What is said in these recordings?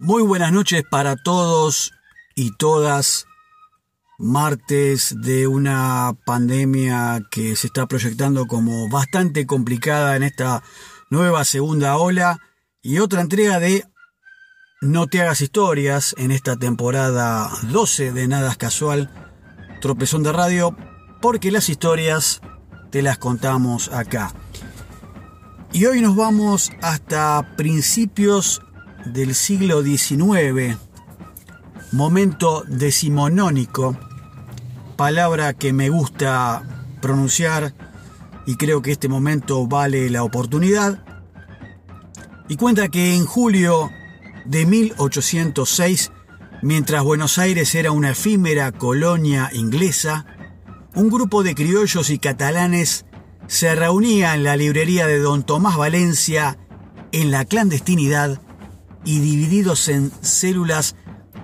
Muy buenas noches para todos y todas. Martes de una pandemia que se está proyectando como bastante complicada en esta nueva segunda ola y otra entrega de No te hagas historias en esta temporada 12 de Nada es Casual, tropezón de radio, porque las historias te las contamos acá. Y hoy nos vamos hasta principios del siglo XIX, momento decimonónico, palabra que me gusta pronunciar y creo que este momento vale la oportunidad. Y cuenta que en julio de 1806, mientras Buenos Aires era una efímera colonia inglesa, un grupo de criollos y catalanes se reunía en la librería de don Tomás Valencia en la clandestinidad y divididos en células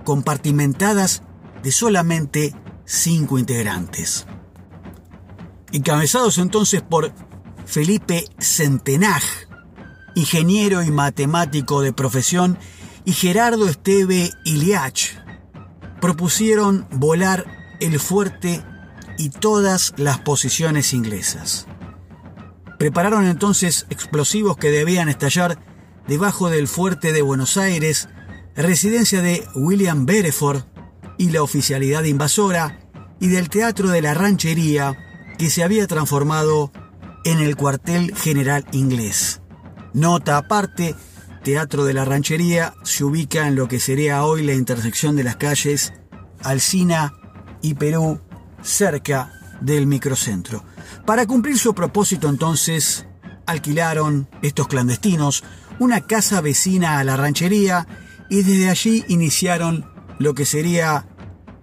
compartimentadas de solamente cinco integrantes. Encabezados entonces por Felipe Centenaj, ingeniero y matemático de profesión, y Gerardo Esteve Iliach, propusieron volar el fuerte y todas las posiciones inglesas. Prepararon entonces explosivos que debían estallar debajo del fuerte de Buenos Aires, residencia de William Bereford y la oficialidad invasora, y del Teatro de la Ranchería, que se había transformado en el cuartel general inglés. Nota aparte, Teatro de la Ranchería se ubica en lo que sería hoy la intersección de las calles Alcina y Perú, cerca del microcentro. Para cumplir su propósito entonces, alquilaron estos clandestinos una casa vecina a la ranchería y desde allí iniciaron lo que sería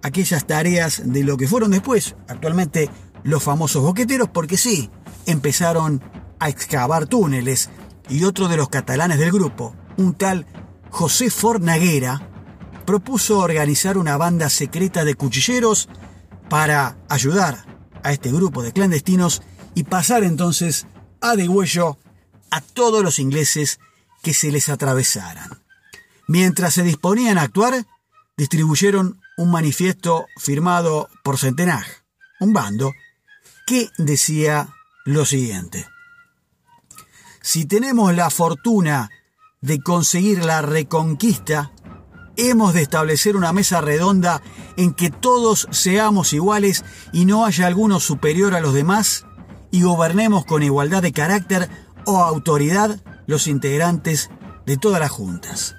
aquellas tareas de lo que fueron después, actualmente los famosos boqueteros, porque sí, empezaron a excavar túneles y otro de los catalanes del grupo, un tal José Fornaguera, propuso organizar una banda secreta de cuchilleros para ayudar a este grupo de clandestinos y pasar entonces a degüello a todos los ingleses que se les atravesaran. Mientras se disponían a actuar, distribuyeron un manifiesto firmado por Centenaj, un bando, que decía lo siguiente. Si tenemos la fortuna de conseguir la reconquista, hemos de establecer una mesa redonda en que todos seamos iguales y no haya alguno superior a los demás y gobernemos con igualdad de carácter o autoridad los integrantes de todas las juntas.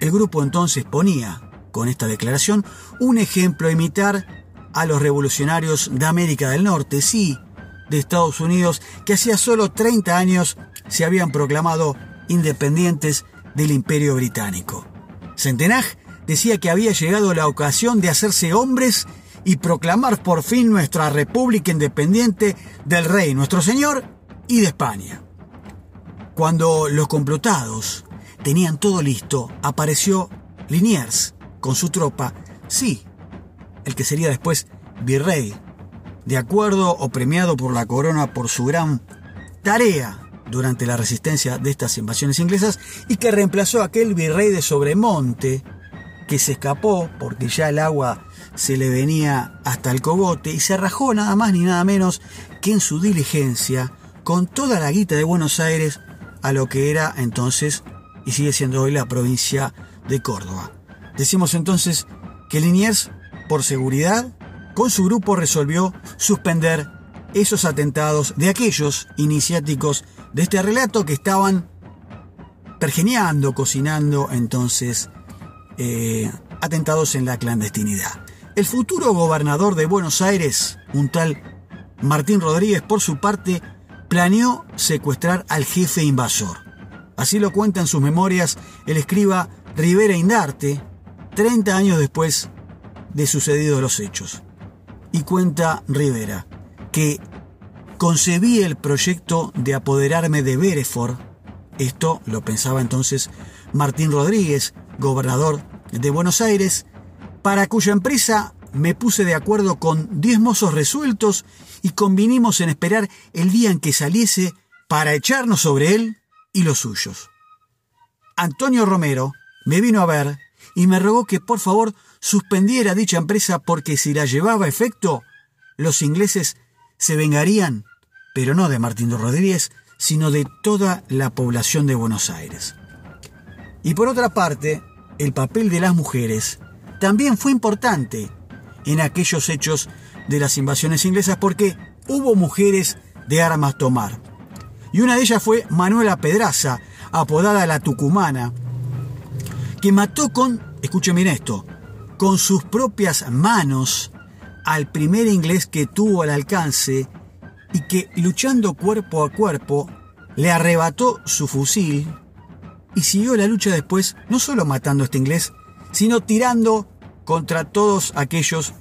El grupo entonces ponía, con esta declaración, un ejemplo a imitar a los revolucionarios de América del Norte, sí, de Estados Unidos, que hacía solo 30 años se habían proclamado independientes del imperio británico. Centenaj decía que había llegado la ocasión de hacerse hombres y proclamar por fin nuestra república independiente del rey, nuestro señor, y de España. Cuando los complotados tenían todo listo, apareció Liniers con su tropa, sí, el que sería después virrey, de acuerdo o premiado por la corona por su gran tarea durante la resistencia de estas invasiones inglesas y que reemplazó a aquel virrey de Sobremonte que se escapó porque ya el agua se le venía hasta el cogote y se rajó nada más ni nada menos que en su diligencia con toda la guita de Buenos Aires a lo que era entonces y sigue siendo hoy la provincia de Córdoba. Decimos entonces que Liniers, por seguridad, con su grupo resolvió suspender esos atentados de aquellos iniciáticos de este relato que estaban pergeneando, cocinando entonces eh, atentados en la clandestinidad. El futuro gobernador de Buenos Aires, un tal Martín Rodríguez, por su parte, planeó secuestrar al jefe invasor. Así lo cuenta en sus memorias el escriba Rivera Indarte, 30 años después de sucedidos los hechos. Y cuenta Rivera que concebí el proyecto de apoderarme de Bereford, esto lo pensaba entonces Martín Rodríguez, gobernador de Buenos Aires, para cuya empresa me puse de acuerdo con 10 mozos resueltos y convinimos en esperar el día en que saliese para echarnos sobre él y los suyos. Antonio Romero, me vino a ver y me rogó que por favor suspendiera dicha empresa porque si la llevaba a efecto, los ingleses se vengarían, pero no de Martín Rodríguez, sino de toda la población de Buenos Aires. Y por otra parte, el papel de las mujeres también fue importante en aquellos hechos de las invasiones inglesas porque hubo mujeres de armas tomar. Y una de ellas fue Manuela Pedraza, apodada la Tucumana, que mató con, escuchen bien esto, con sus propias manos al primer inglés que tuvo al alcance y que luchando cuerpo a cuerpo le arrebató su fusil y siguió la lucha después, no solo matando a este inglés, sino tirando contra todos aquellos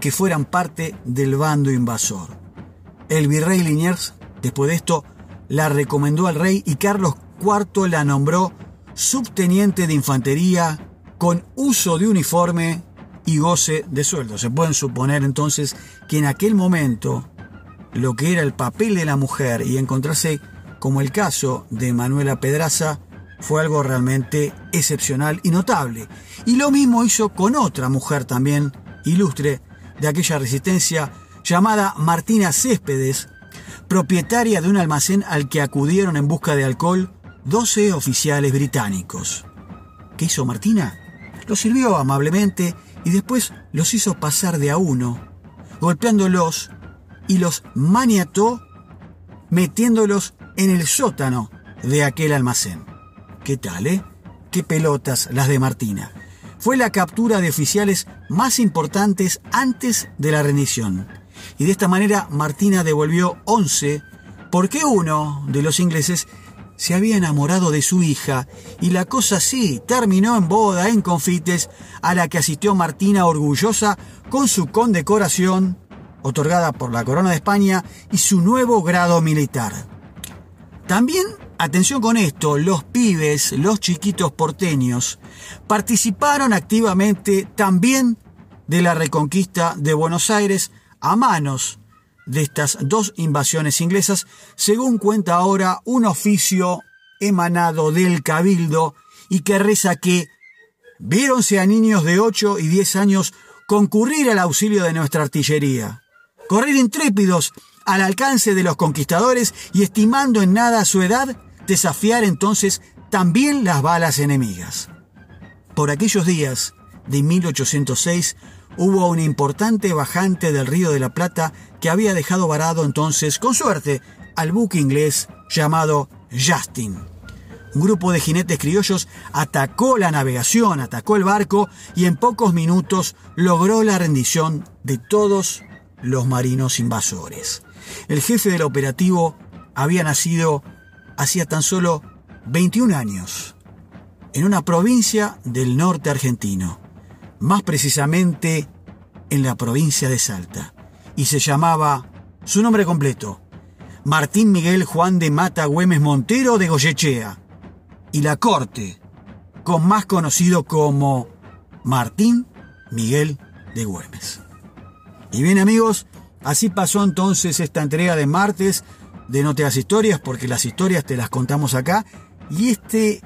que fueran parte del bando invasor. El virrey Liniers, después de esto, la recomendó al rey y Carlos IV la nombró subteniente de infantería con uso de uniforme y goce de sueldo. Se pueden suponer entonces que en aquel momento lo que era el papel de la mujer y encontrarse como el caso de Manuela Pedraza fue algo realmente excepcional y notable. Y lo mismo hizo con otra mujer también ilustre de aquella resistencia llamada Martina Céspedes, propietaria de un almacén al que acudieron en busca de alcohol 12 oficiales británicos. ¿Qué hizo Martina? Los sirvió amablemente y después los hizo pasar de a uno, golpeándolos y los maniató metiéndolos en el sótano de aquel almacén. ¿Qué tal, eh? ¿Qué pelotas las de Martina? Fue la captura de oficiales más importantes antes de la rendición. Y de esta manera Martina devolvió 11 porque uno de los ingleses se había enamorado de su hija y la cosa sí terminó en boda en confites a la que asistió Martina orgullosa con su condecoración otorgada por la Corona de España y su nuevo grado militar. También, atención con esto, los pibes, los chiquitos porteños, participaron activamente también de la reconquista de Buenos Aires a manos de estas dos invasiones inglesas, según cuenta ahora un oficio emanado del Cabildo y que reza que viéronse a niños de 8 y 10 años concurrir al auxilio de nuestra artillería, correr intrépidos al alcance de los conquistadores y estimando en nada su edad, desafiar entonces también las balas enemigas. Por aquellos días de 1806 hubo un importante bajante del río de la Plata que había dejado varado entonces, con suerte, al buque inglés llamado Justin. Un grupo de jinetes criollos atacó la navegación, atacó el barco y en pocos minutos logró la rendición de todos los marinos invasores. El jefe del operativo había nacido hacía tan solo 21 años, en una provincia del norte argentino más precisamente en la provincia de Salta, y se llamaba su nombre completo, Martín Miguel Juan de Mata Güemes Montero de Goyechea, y la corte, con más conocido como Martín Miguel de Güemes. Y bien amigos, así pasó entonces esta entrega de martes de No te das historias, porque las historias te las contamos acá, y este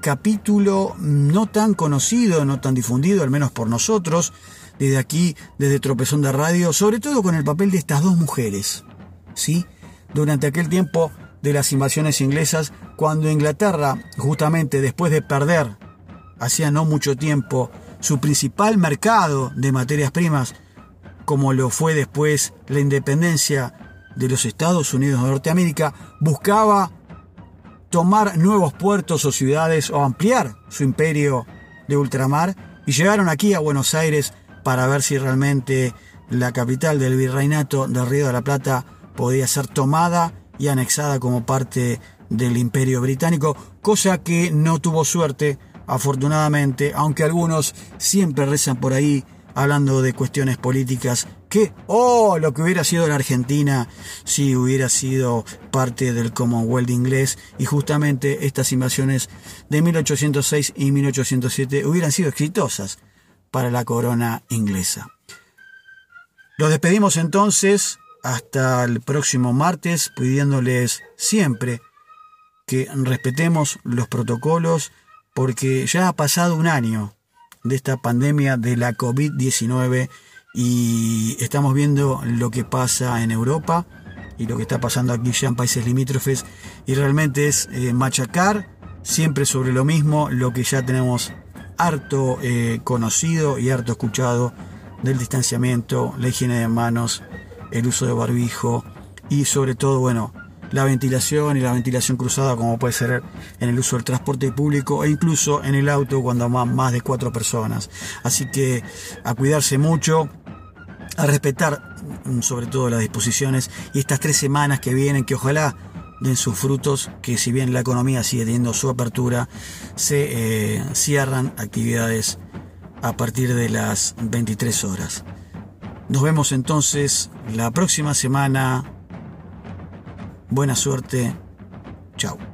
capítulo no tan conocido, no tan difundido, al menos por nosotros, desde aquí, desde Tropezón de Radio, sobre todo con el papel de estas dos mujeres, ¿sí? Durante aquel tiempo de las invasiones inglesas, cuando Inglaterra, justamente después de perder, hacía no mucho tiempo, su principal mercado de materias primas, como lo fue después la independencia de los Estados Unidos de Norteamérica, buscaba tomar nuevos puertos o ciudades o ampliar su imperio de ultramar y llegaron aquí a Buenos Aires para ver si realmente la capital del virreinato del Río de la Plata podía ser tomada y anexada como parte del imperio británico, cosa que no tuvo suerte, afortunadamente, aunque algunos siempre rezan por ahí hablando de cuestiones políticas, oh, lo que hubiera sido la Argentina si hubiera sido parte del Commonwealth inglés y justamente estas invasiones de 1806 y 1807 hubieran sido exitosas para la corona inglesa. Los despedimos entonces hasta el próximo martes pidiéndoles siempre que respetemos los protocolos porque ya ha pasado un año de esta pandemia de la COVID-19 y estamos viendo lo que pasa en Europa y lo que está pasando aquí ya en países limítrofes y realmente es eh, machacar siempre sobre lo mismo lo que ya tenemos harto eh, conocido y harto escuchado del distanciamiento, la higiene de manos, el uso de barbijo y sobre todo, bueno, la ventilación y la ventilación cruzada como puede ser en el uso del transporte público e incluso en el auto cuando más, más de cuatro personas. Así que a cuidarse mucho, a respetar mm, sobre todo las disposiciones y estas tres semanas que vienen que ojalá den sus frutos, que si bien la economía sigue teniendo su apertura, se eh, cierran actividades a partir de las 23 horas. Nos vemos entonces la próxima semana. Buena suerte. Chao.